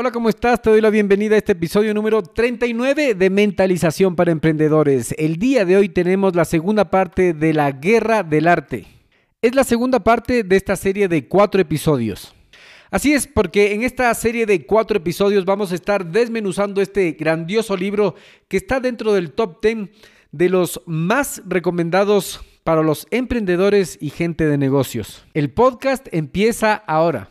Hola, ¿cómo estás? Te doy la bienvenida a este episodio número 39 de Mentalización para Emprendedores. El día de hoy tenemos la segunda parte de la Guerra del Arte. Es la segunda parte de esta serie de cuatro episodios. Así es, porque en esta serie de cuatro episodios vamos a estar desmenuzando este grandioso libro que está dentro del top 10 de los más recomendados para los emprendedores y gente de negocios. El podcast empieza ahora.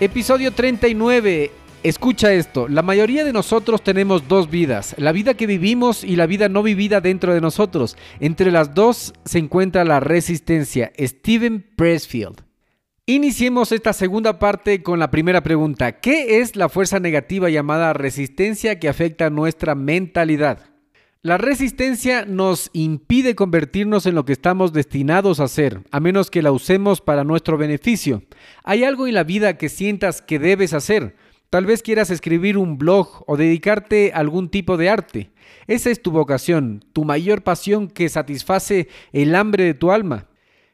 Episodio 39. Escucha esto, la mayoría de nosotros tenemos dos vidas, la vida que vivimos y la vida no vivida dentro de nosotros. Entre las dos se encuentra la resistencia. Steven Pressfield. Iniciemos esta segunda parte con la primera pregunta. ¿Qué es la fuerza negativa llamada resistencia que afecta nuestra mentalidad? La resistencia nos impide convertirnos en lo que estamos destinados a ser, a menos que la usemos para nuestro beneficio. Hay algo en la vida que sientas que debes hacer. Tal vez quieras escribir un blog o dedicarte a algún tipo de arte. Esa es tu vocación, tu mayor pasión que satisface el hambre de tu alma.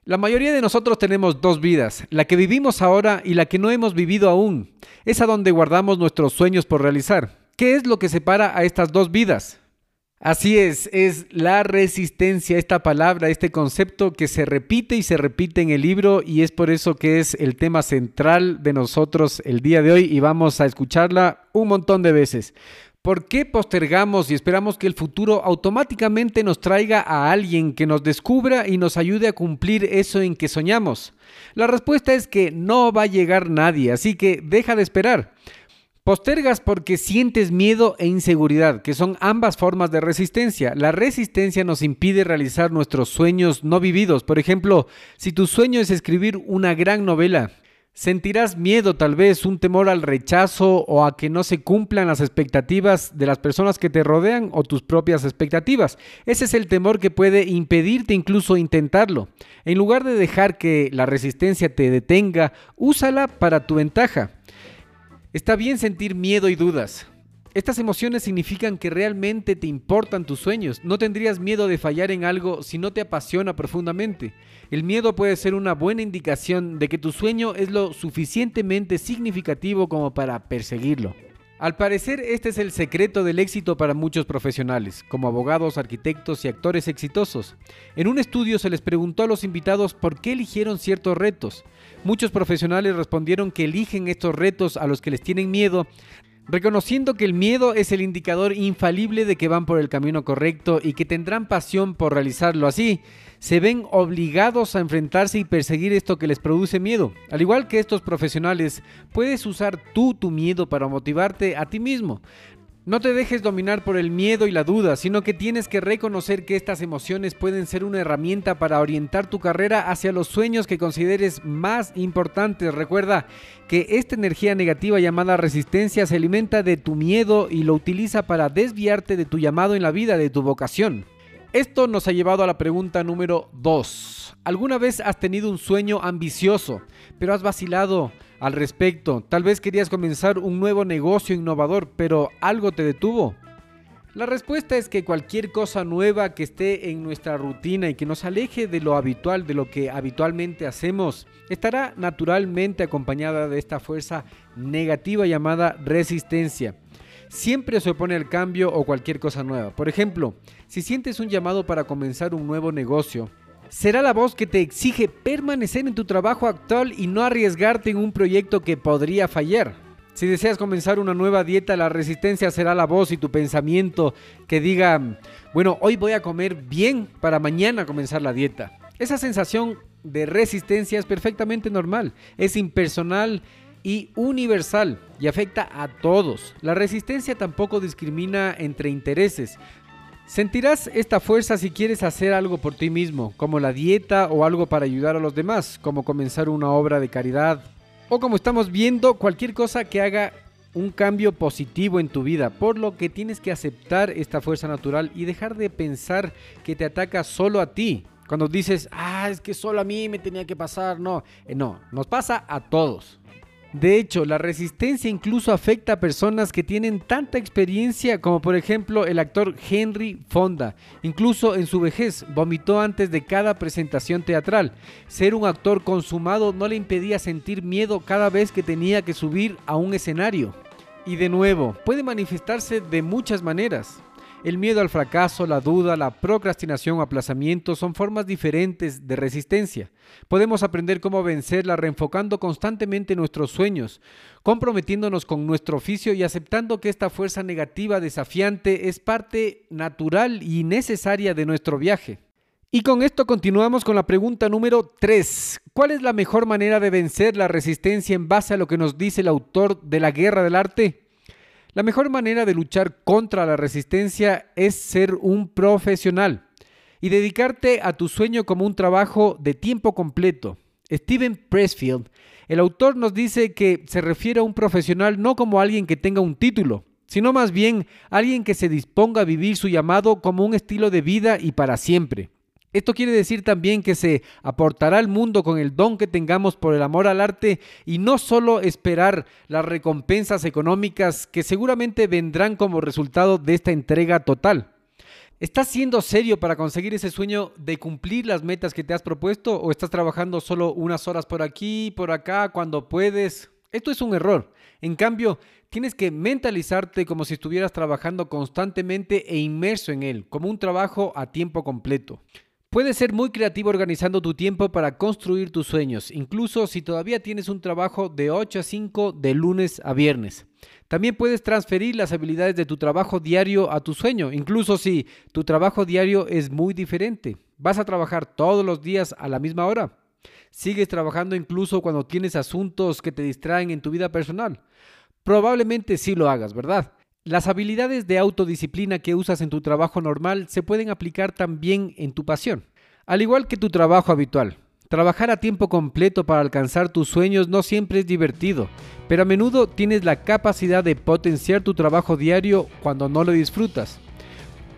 La mayoría de nosotros tenemos dos vidas, la que vivimos ahora y la que no hemos vivido aún. Es a donde guardamos nuestros sueños por realizar. ¿Qué es lo que separa a estas dos vidas? Así es, es la resistencia, esta palabra, este concepto que se repite y se repite en el libro y es por eso que es el tema central de nosotros el día de hoy y vamos a escucharla un montón de veces. ¿Por qué postergamos y esperamos que el futuro automáticamente nos traiga a alguien que nos descubra y nos ayude a cumplir eso en que soñamos? La respuesta es que no va a llegar nadie, así que deja de esperar. Postergas porque sientes miedo e inseguridad, que son ambas formas de resistencia. La resistencia nos impide realizar nuestros sueños no vividos. Por ejemplo, si tu sueño es escribir una gran novela, sentirás miedo tal vez, un temor al rechazo o a que no se cumplan las expectativas de las personas que te rodean o tus propias expectativas. Ese es el temor que puede impedirte incluso intentarlo. En lugar de dejar que la resistencia te detenga, úsala para tu ventaja. Está bien sentir miedo y dudas. Estas emociones significan que realmente te importan tus sueños. No tendrías miedo de fallar en algo si no te apasiona profundamente. El miedo puede ser una buena indicación de que tu sueño es lo suficientemente significativo como para perseguirlo. Al parecer, este es el secreto del éxito para muchos profesionales, como abogados, arquitectos y actores exitosos. En un estudio se les preguntó a los invitados por qué eligieron ciertos retos. Muchos profesionales respondieron que eligen estos retos a los que les tienen miedo, reconociendo que el miedo es el indicador infalible de que van por el camino correcto y que tendrán pasión por realizarlo así se ven obligados a enfrentarse y perseguir esto que les produce miedo. Al igual que estos profesionales, puedes usar tú tu miedo para motivarte a ti mismo. No te dejes dominar por el miedo y la duda, sino que tienes que reconocer que estas emociones pueden ser una herramienta para orientar tu carrera hacia los sueños que consideres más importantes. Recuerda que esta energía negativa llamada resistencia se alimenta de tu miedo y lo utiliza para desviarte de tu llamado en la vida, de tu vocación. Esto nos ha llevado a la pregunta número 2. ¿Alguna vez has tenido un sueño ambicioso, pero has vacilado al respecto? Tal vez querías comenzar un nuevo negocio innovador, pero algo te detuvo. La respuesta es que cualquier cosa nueva que esté en nuestra rutina y que nos aleje de lo habitual, de lo que habitualmente hacemos, estará naturalmente acompañada de esta fuerza negativa llamada resistencia. Siempre se opone al cambio o cualquier cosa nueva. Por ejemplo, si sientes un llamado para comenzar un nuevo negocio, será la voz que te exige permanecer en tu trabajo actual y no arriesgarte en un proyecto que podría fallar. Si deseas comenzar una nueva dieta, la resistencia será la voz y tu pensamiento que diga, bueno, hoy voy a comer bien para mañana comenzar la dieta. Esa sensación de resistencia es perfectamente normal, es impersonal y universal y afecta a todos. La resistencia tampoco discrimina entre intereses. Sentirás esta fuerza si quieres hacer algo por ti mismo, como la dieta o algo para ayudar a los demás, como comenzar una obra de caridad, o como estamos viendo, cualquier cosa que haga un cambio positivo en tu vida, por lo que tienes que aceptar esta fuerza natural y dejar de pensar que te ataca solo a ti. Cuando dices, ah, es que solo a mí me tenía que pasar, no, eh, no, nos pasa a todos. De hecho, la resistencia incluso afecta a personas que tienen tanta experiencia como por ejemplo el actor Henry Fonda. Incluso en su vejez vomitó antes de cada presentación teatral. Ser un actor consumado no le impedía sentir miedo cada vez que tenía que subir a un escenario. Y de nuevo, puede manifestarse de muchas maneras. El miedo al fracaso, la duda, la procrastinación o aplazamiento son formas diferentes de resistencia. Podemos aprender cómo vencerla reenfocando constantemente nuestros sueños, comprometiéndonos con nuestro oficio y aceptando que esta fuerza negativa desafiante es parte natural y necesaria de nuestro viaje. Y con esto continuamos con la pregunta número 3. ¿Cuál es la mejor manera de vencer la resistencia en base a lo que nos dice el autor de la Guerra del Arte? La mejor manera de luchar contra la resistencia es ser un profesional y dedicarte a tu sueño como un trabajo de tiempo completo. Steven Pressfield, el autor nos dice que se refiere a un profesional no como alguien que tenga un título, sino más bien alguien que se disponga a vivir su llamado como un estilo de vida y para siempre. Esto quiere decir también que se aportará al mundo con el don que tengamos por el amor al arte y no solo esperar las recompensas económicas que seguramente vendrán como resultado de esta entrega total. ¿Estás siendo serio para conseguir ese sueño de cumplir las metas que te has propuesto o estás trabajando solo unas horas por aquí, por acá, cuando puedes? Esto es un error. En cambio, tienes que mentalizarte como si estuvieras trabajando constantemente e inmerso en él, como un trabajo a tiempo completo. Puedes ser muy creativo organizando tu tiempo para construir tus sueños, incluso si todavía tienes un trabajo de 8 a 5 de lunes a viernes. También puedes transferir las habilidades de tu trabajo diario a tu sueño, incluso si tu trabajo diario es muy diferente. ¿Vas a trabajar todos los días a la misma hora? ¿Sigues trabajando incluso cuando tienes asuntos que te distraen en tu vida personal? Probablemente sí lo hagas, ¿verdad? Las habilidades de autodisciplina que usas en tu trabajo normal se pueden aplicar también en tu pasión. Al igual que tu trabajo habitual, trabajar a tiempo completo para alcanzar tus sueños no siempre es divertido, pero a menudo tienes la capacidad de potenciar tu trabajo diario cuando no lo disfrutas.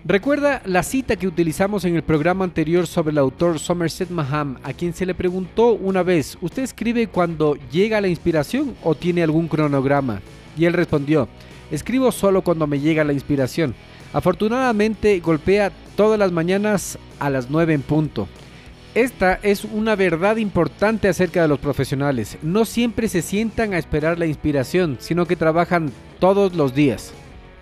Recuerda la cita que utilizamos en el programa anterior sobre el autor Somerset Maham, a quien se le preguntó una vez, ¿usted escribe cuando llega la inspiración o tiene algún cronograma? Y él respondió, Escribo solo cuando me llega la inspiración. Afortunadamente golpea todas las mañanas a las 9 en punto. Esta es una verdad importante acerca de los profesionales. No siempre se sientan a esperar la inspiración, sino que trabajan todos los días.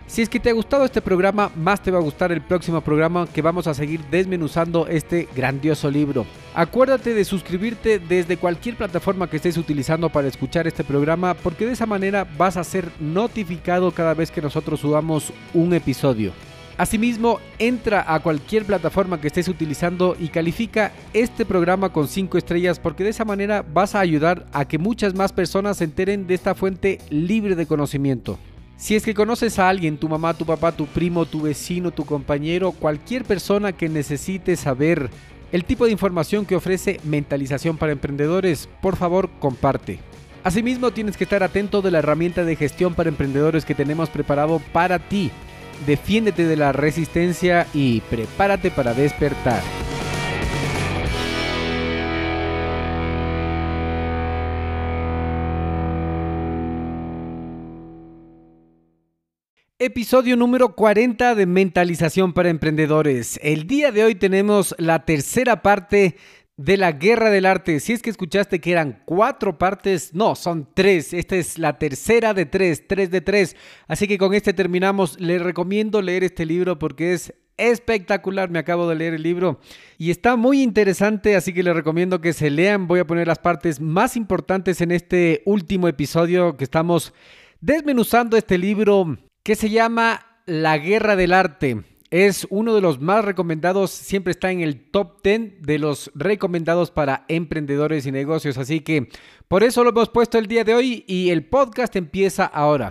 Si es que te ha gustado este programa, más te va a gustar el próximo programa que vamos a seguir desmenuzando este grandioso libro. Acuérdate de suscribirte desde cualquier plataforma que estés utilizando para escuchar este programa porque de esa manera vas a ser notificado cada vez que nosotros subamos un episodio. Asimismo, entra a cualquier plataforma que estés utilizando y califica este programa con 5 estrellas porque de esa manera vas a ayudar a que muchas más personas se enteren de esta fuente libre de conocimiento. Si es que conoces a alguien, tu mamá, tu papá, tu primo, tu vecino, tu compañero, cualquier persona que necesite saber el tipo de información que ofrece Mentalización para Emprendedores, por favor comparte. Asimismo, tienes que estar atento de la herramienta de gestión para emprendedores que tenemos preparado para ti. Defiéndete de la resistencia y prepárate para despertar. Episodio número 40 de Mentalización para Emprendedores. El día de hoy tenemos la tercera parte de la Guerra del Arte. Si es que escuchaste que eran cuatro partes, no, son tres. Esta es la tercera de tres, tres de tres. Así que con este terminamos. Les recomiendo leer este libro porque es espectacular. Me acabo de leer el libro y está muy interesante, así que les recomiendo que se lean. Voy a poner las partes más importantes en este último episodio que estamos desmenuzando este libro que se llama La Guerra del Arte. Es uno de los más recomendados, siempre está en el top 10 de los recomendados para emprendedores y negocios. Así que por eso lo hemos puesto el día de hoy y el podcast empieza ahora.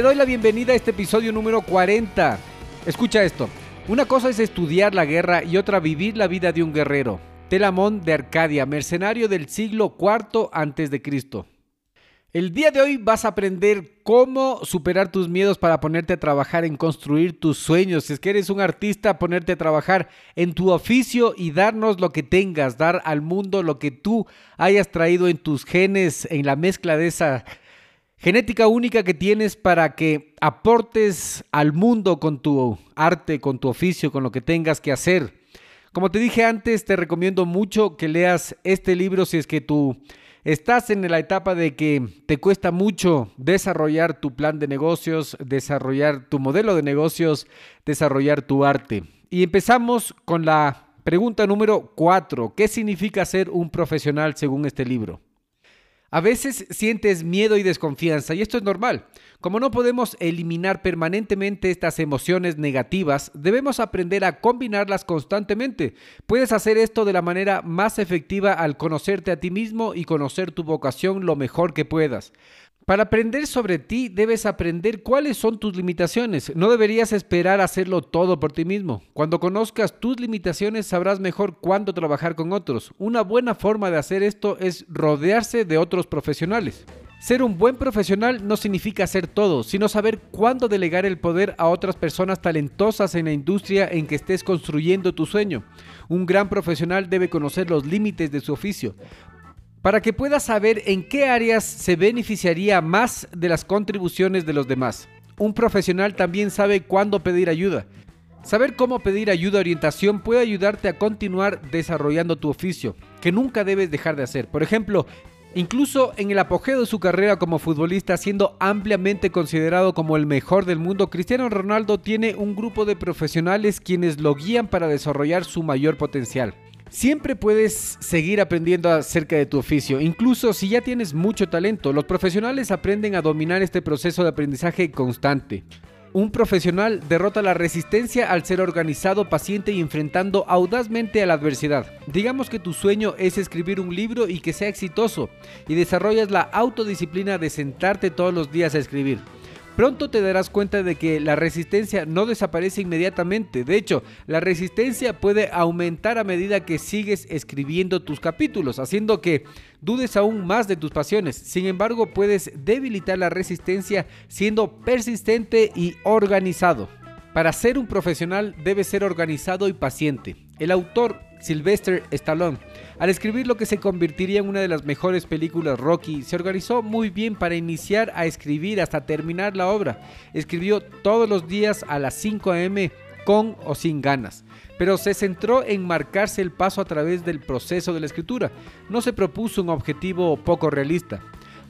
Te doy la bienvenida a este episodio número 40. Escucha esto. Una cosa es estudiar la guerra y otra vivir la vida de un guerrero. Telamón de Arcadia, mercenario del siglo IV Cristo. El día de hoy vas a aprender cómo superar tus miedos para ponerte a trabajar en construir tus sueños. Si es que eres un artista, ponerte a trabajar en tu oficio y darnos lo que tengas, dar al mundo lo que tú hayas traído en tus genes, en la mezcla de esa Genética única que tienes para que aportes al mundo con tu arte, con tu oficio, con lo que tengas que hacer. Como te dije antes, te recomiendo mucho que leas este libro si es que tú estás en la etapa de que te cuesta mucho desarrollar tu plan de negocios, desarrollar tu modelo de negocios, desarrollar tu arte. Y empezamos con la pregunta número 4. ¿Qué significa ser un profesional según este libro? A veces sientes miedo y desconfianza y esto es normal. Como no podemos eliminar permanentemente estas emociones negativas, debemos aprender a combinarlas constantemente. Puedes hacer esto de la manera más efectiva al conocerte a ti mismo y conocer tu vocación lo mejor que puedas. Para aprender sobre ti debes aprender cuáles son tus limitaciones. No deberías esperar hacerlo todo por ti mismo. Cuando conozcas tus limitaciones sabrás mejor cuándo trabajar con otros. Una buena forma de hacer esto es rodearse de otros profesionales. Ser un buen profesional no significa hacer todo, sino saber cuándo delegar el poder a otras personas talentosas en la industria en que estés construyendo tu sueño. Un gran profesional debe conocer los límites de su oficio para que puedas saber en qué áreas se beneficiaría más de las contribuciones de los demás. Un profesional también sabe cuándo pedir ayuda. Saber cómo pedir ayuda o orientación puede ayudarte a continuar desarrollando tu oficio, que nunca debes dejar de hacer. Por ejemplo, Incluso en el apogeo de su carrera como futbolista, siendo ampliamente considerado como el mejor del mundo, Cristiano Ronaldo tiene un grupo de profesionales quienes lo guían para desarrollar su mayor potencial. Siempre puedes seguir aprendiendo acerca de tu oficio, incluso si ya tienes mucho talento. Los profesionales aprenden a dominar este proceso de aprendizaje constante. Un profesional derrota la resistencia al ser organizado, paciente y enfrentando audazmente a la adversidad. Digamos que tu sueño es escribir un libro y que sea exitoso, y desarrollas la autodisciplina de sentarte todos los días a escribir. Pronto te darás cuenta de que la resistencia no desaparece inmediatamente. De hecho, la resistencia puede aumentar a medida que sigues escribiendo tus capítulos, haciendo que dudes aún más de tus pasiones. Sin embargo, puedes debilitar la resistencia siendo persistente y organizado. Para ser un profesional debe ser organizado y paciente. El autor Sylvester Stallone, al escribir lo que se convertiría en una de las mejores películas Rocky, se organizó muy bien para iniciar a escribir hasta terminar la obra. Escribió todos los días a las 5 am con o sin ganas, pero se centró en marcarse el paso a través del proceso de la escritura. No se propuso un objetivo poco realista.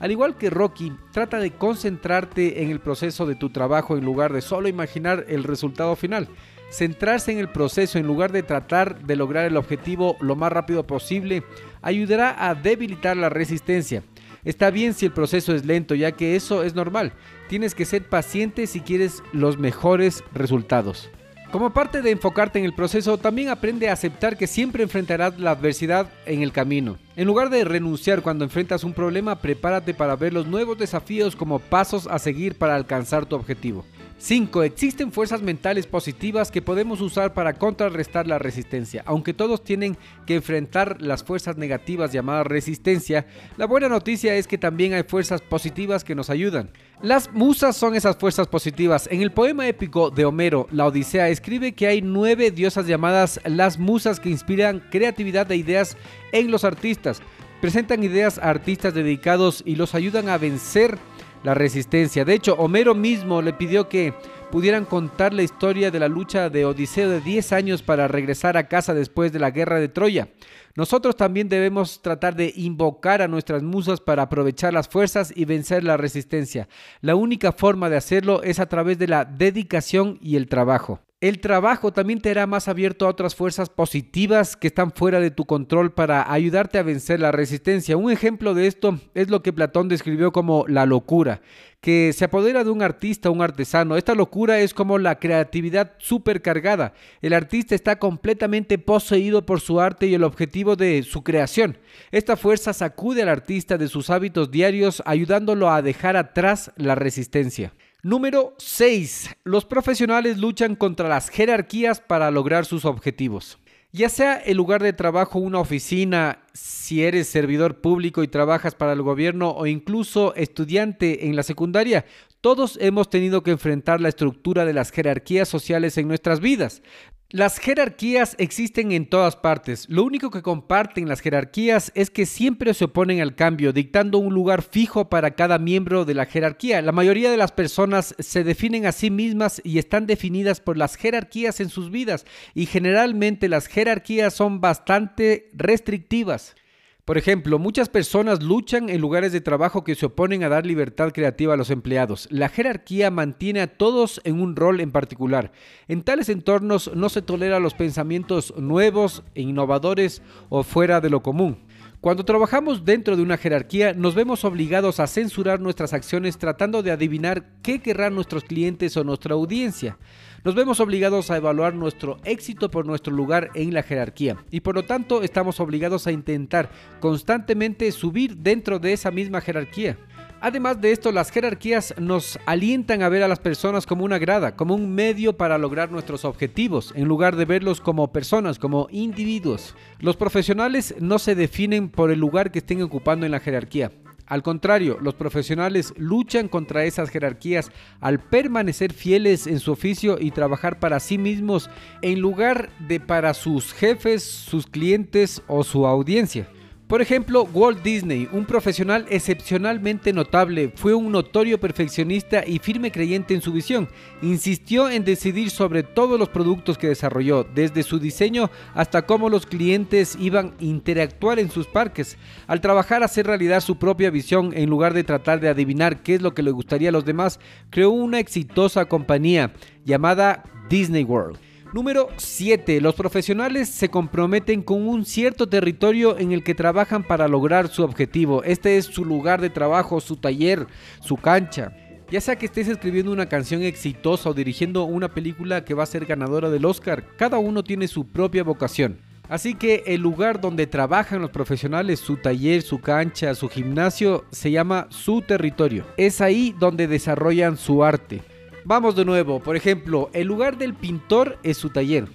Al igual que Rocky, trata de concentrarte en el proceso de tu trabajo en lugar de solo imaginar el resultado final. Centrarse en el proceso en lugar de tratar de lograr el objetivo lo más rápido posible ayudará a debilitar la resistencia. Está bien si el proceso es lento, ya que eso es normal. Tienes que ser paciente si quieres los mejores resultados. Como parte de enfocarte en el proceso, también aprende a aceptar que siempre enfrentarás la adversidad en el camino. En lugar de renunciar cuando enfrentas un problema, prepárate para ver los nuevos desafíos como pasos a seguir para alcanzar tu objetivo. 5. Existen fuerzas mentales positivas que podemos usar para contrarrestar la resistencia. Aunque todos tienen que enfrentar las fuerzas negativas llamadas resistencia, la buena noticia es que también hay fuerzas positivas que nos ayudan. Las musas son esas fuerzas positivas. En el poema épico de Homero, La Odisea, escribe que hay nueve diosas llamadas las musas que inspiran creatividad e ideas en los artistas. Presentan ideas a artistas dedicados y los ayudan a vencer la resistencia. De hecho, Homero mismo le pidió que pudieran contar la historia de la lucha de Odiseo de 10 años para regresar a casa después de la guerra de Troya. Nosotros también debemos tratar de invocar a nuestras musas para aprovechar las fuerzas y vencer la resistencia. La única forma de hacerlo es a través de la dedicación y el trabajo. El trabajo también te hará más abierto a otras fuerzas positivas que están fuera de tu control para ayudarte a vencer la resistencia. Un ejemplo de esto es lo que Platón describió como la locura, que se apodera de un artista un artesano. Esta locura es como la creatividad supercargada. El artista está completamente poseído por su arte y el objetivo de su creación. Esta fuerza sacude al artista de sus hábitos diarios, ayudándolo a dejar atrás la resistencia. Número 6. Los profesionales luchan contra las jerarquías para lograr sus objetivos. Ya sea el lugar de trabajo, una oficina, si eres servidor público y trabajas para el gobierno o incluso estudiante en la secundaria, todos hemos tenido que enfrentar la estructura de las jerarquías sociales en nuestras vidas. Las jerarquías existen en todas partes. Lo único que comparten las jerarquías es que siempre se oponen al cambio, dictando un lugar fijo para cada miembro de la jerarquía. La mayoría de las personas se definen a sí mismas y están definidas por las jerarquías en sus vidas y generalmente las jerarquías son bastante restrictivas. Por ejemplo, muchas personas luchan en lugares de trabajo que se oponen a dar libertad creativa a los empleados. La jerarquía mantiene a todos en un rol en particular. En tales entornos no se tolera los pensamientos nuevos e innovadores o fuera de lo común. Cuando trabajamos dentro de una jerarquía, nos vemos obligados a censurar nuestras acciones tratando de adivinar qué querrán nuestros clientes o nuestra audiencia. Nos vemos obligados a evaluar nuestro éxito por nuestro lugar en la jerarquía y por lo tanto estamos obligados a intentar constantemente subir dentro de esa misma jerarquía. Además de esto, las jerarquías nos alientan a ver a las personas como una grada, como un medio para lograr nuestros objetivos, en lugar de verlos como personas, como individuos. Los profesionales no se definen por el lugar que estén ocupando en la jerarquía. Al contrario, los profesionales luchan contra esas jerarquías al permanecer fieles en su oficio y trabajar para sí mismos en lugar de para sus jefes, sus clientes o su audiencia. Por ejemplo, Walt Disney, un profesional excepcionalmente notable, fue un notorio perfeccionista y firme creyente en su visión. Insistió en decidir sobre todos los productos que desarrolló, desde su diseño hasta cómo los clientes iban a interactuar en sus parques. Al trabajar a hacer realidad su propia visión, en lugar de tratar de adivinar qué es lo que le gustaría a los demás, creó una exitosa compañía llamada Disney World. Número 7. Los profesionales se comprometen con un cierto territorio en el que trabajan para lograr su objetivo. Este es su lugar de trabajo, su taller, su cancha. Ya sea que estés escribiendo una canción exitosa o dirigiendo una película que va a ser ganadora del Oscar, cada uno tiene su propia vocación. Así que el lugar donde trabajan los profesionales, su taller, su cancha, su gimnasio, se llama su territorio. Es ahí donde desarrollan su arte. Vamos de nuevo, por ejemplo, el lugar del pintor es su taller,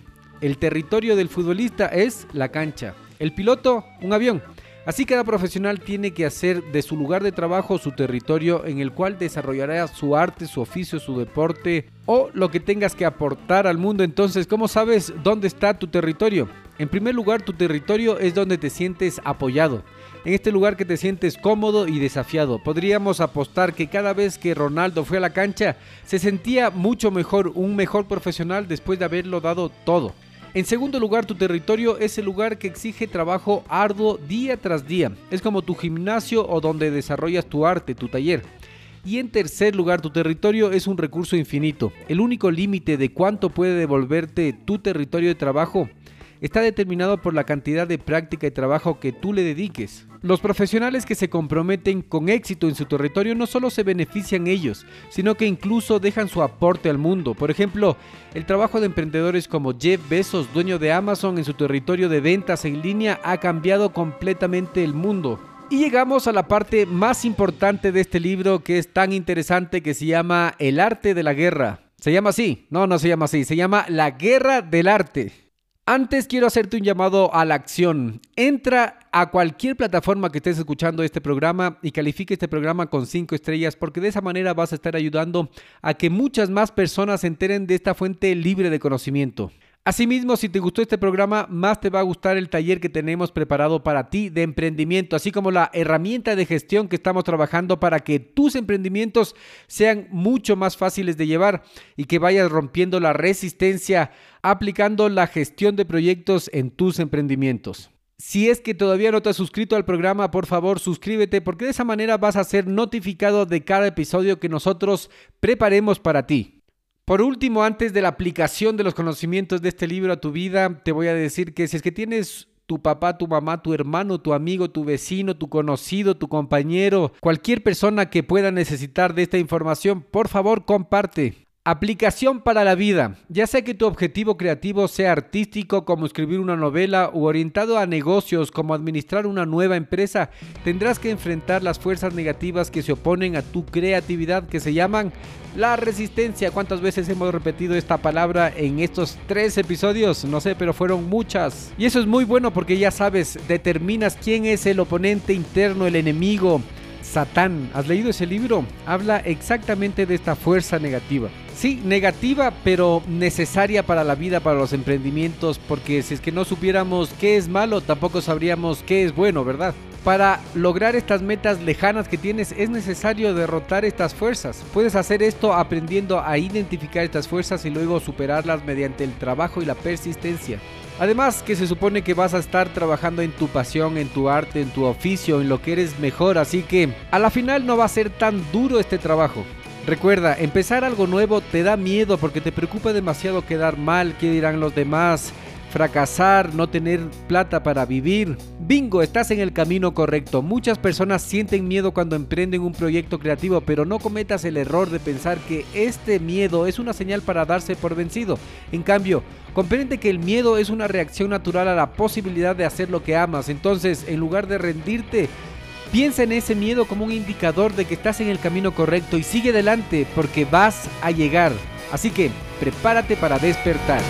el territorio del futbolista es la cancha, el piloto un avión. Así cada profesional tiene que hacer de su lugar de trabajo su territorio en el cual desarrollará su arte, su oficio, su deporte o lo que tengas que aportar al mundo. Entonces, ¿cómo sabes dónde está tu territorio? En primer lugar, tu territorio es donde te sientes apoyado. En este lugar que te sientes cómodo y desafiado. Podríamos apostar que cada vez que Ronaldo fue a la cancha, se sentía mucho mejor, un mejor profesional después de haberlo dado todo. En segundo lugar, tu territorio es el lugar que exige trabajo arduo día tras día. Es como tu gimnasio o donde desarrollas tu arte, tu taller. Y en tercer lugar, tu territorio es un recurso infinito. El único límite de cuánto puede devolverte tu territorio de trabajo está determinado por la cantidad de práctica y trabajo que tú le dediques. Los profesionales que se comprometen con éxito en su territorio no solo se benefician ellos, sino que incluso dejan su aporte al mundo. Por ejemplo, el trabajo de emprendedores como Jeff Bezos, dueño de Amazon en su territorio de ventas en línea, ha cambiado completamente el mundo. Y llegamos a la parte más importante de este libro que es tan interesante que se llama El arte de la guerra. ¿Se llama así? No, no se llama así. Se llama La guerra del arte. Antes quiero hacerte un llamado a la acción. Entra a cualquier plataforma que estés escuchando este programa y califique este programa con 5 estrellas porque de esa manera vas a estar ayudando a que muchas más personas se enteren de esta fuente libre de conocimiento. Asimismo, si te gustó este programa, más te va a gustar el taller que tenemos preparado para ti de emprendimiento, así como la herramienta de gestión que estamos trabajando para que tus emprendimientos sean mucho más fáciles de llevar y que vayas rompiendo la resistencia aplicando la gestión de proyectos en tus emprendimientos. Si es que todavía no te has suscrito al programa, por favor suscríbete porque de esa manera vas a ser notificado de cada episodio que nosotros preparemos para ti. Por último, antes de la aplicación de los conocimientos de este libro a tu vida, te voy a decir que si es que tienes tu papá, tu mamá, tu hermano, tu amigo, tu vecino, tu conocido, tu compañero, cualquier persona que pueda necesitar de esta información, por favor comparte. Aplicación para la vida. Ya sea que tu objetivo creativo sea artístico como escribir una novela o orientado a negocios como administrar una nueva empresa, tendrás que enfrentar las fuerzas negativas que se oponen a tu creatividad que se llaman la resistencia. ¿Cuántas veces hemos repetido esta palabra en estos tres episodios? No sé, pero fueron muchas. Y eso es muy bueno porque ya sabes, determinas quién es el oponente interno, el enemigo. Satán. ¿Has leído ese libro? Habla exactamente de esta fuerza negativa. Sí, negativa, pero necesaria para la vida, para los emprendimientos, porque si es que no supiéramos qué es malo, tampoco sabríamos qué es bueno, ¿verdad? Para lograr estas metas lejanas que tienes es necesario derrotar estas fuerzas. Puedes hacer esto aprendiendo a identificar estas fuerzas y luego superarlas mediante el trabajo y la persistencia. Además que se supone que vas a estar trabajando en tu pasión, en tu arte, en tu oficio, en lo que eres mejor, así que a la final no va a ser tan duro este trabajo. Recuerda, empezar algo nuevo te da miedo porque te preocupa demasiado quedar mal, qué dirán los demás, fracasar, no tener plata para vivir. Bingo, estás en el camino correcto. Muchas personas sienten miedo cuando emprenden un proyecto creativo, pero no cometas el error de pensar que este miedo es una señal para darse por vencido. En cambio, comprende que el miedo es una reacción natural a la posibilidad de hacer lo que amas. Entonces, en lugar de rendirte, Piensa en ese miedo como un indicador de que estás en el camino correcto y sigue adelante porque vas a llegar. Así que prepárate para despertar.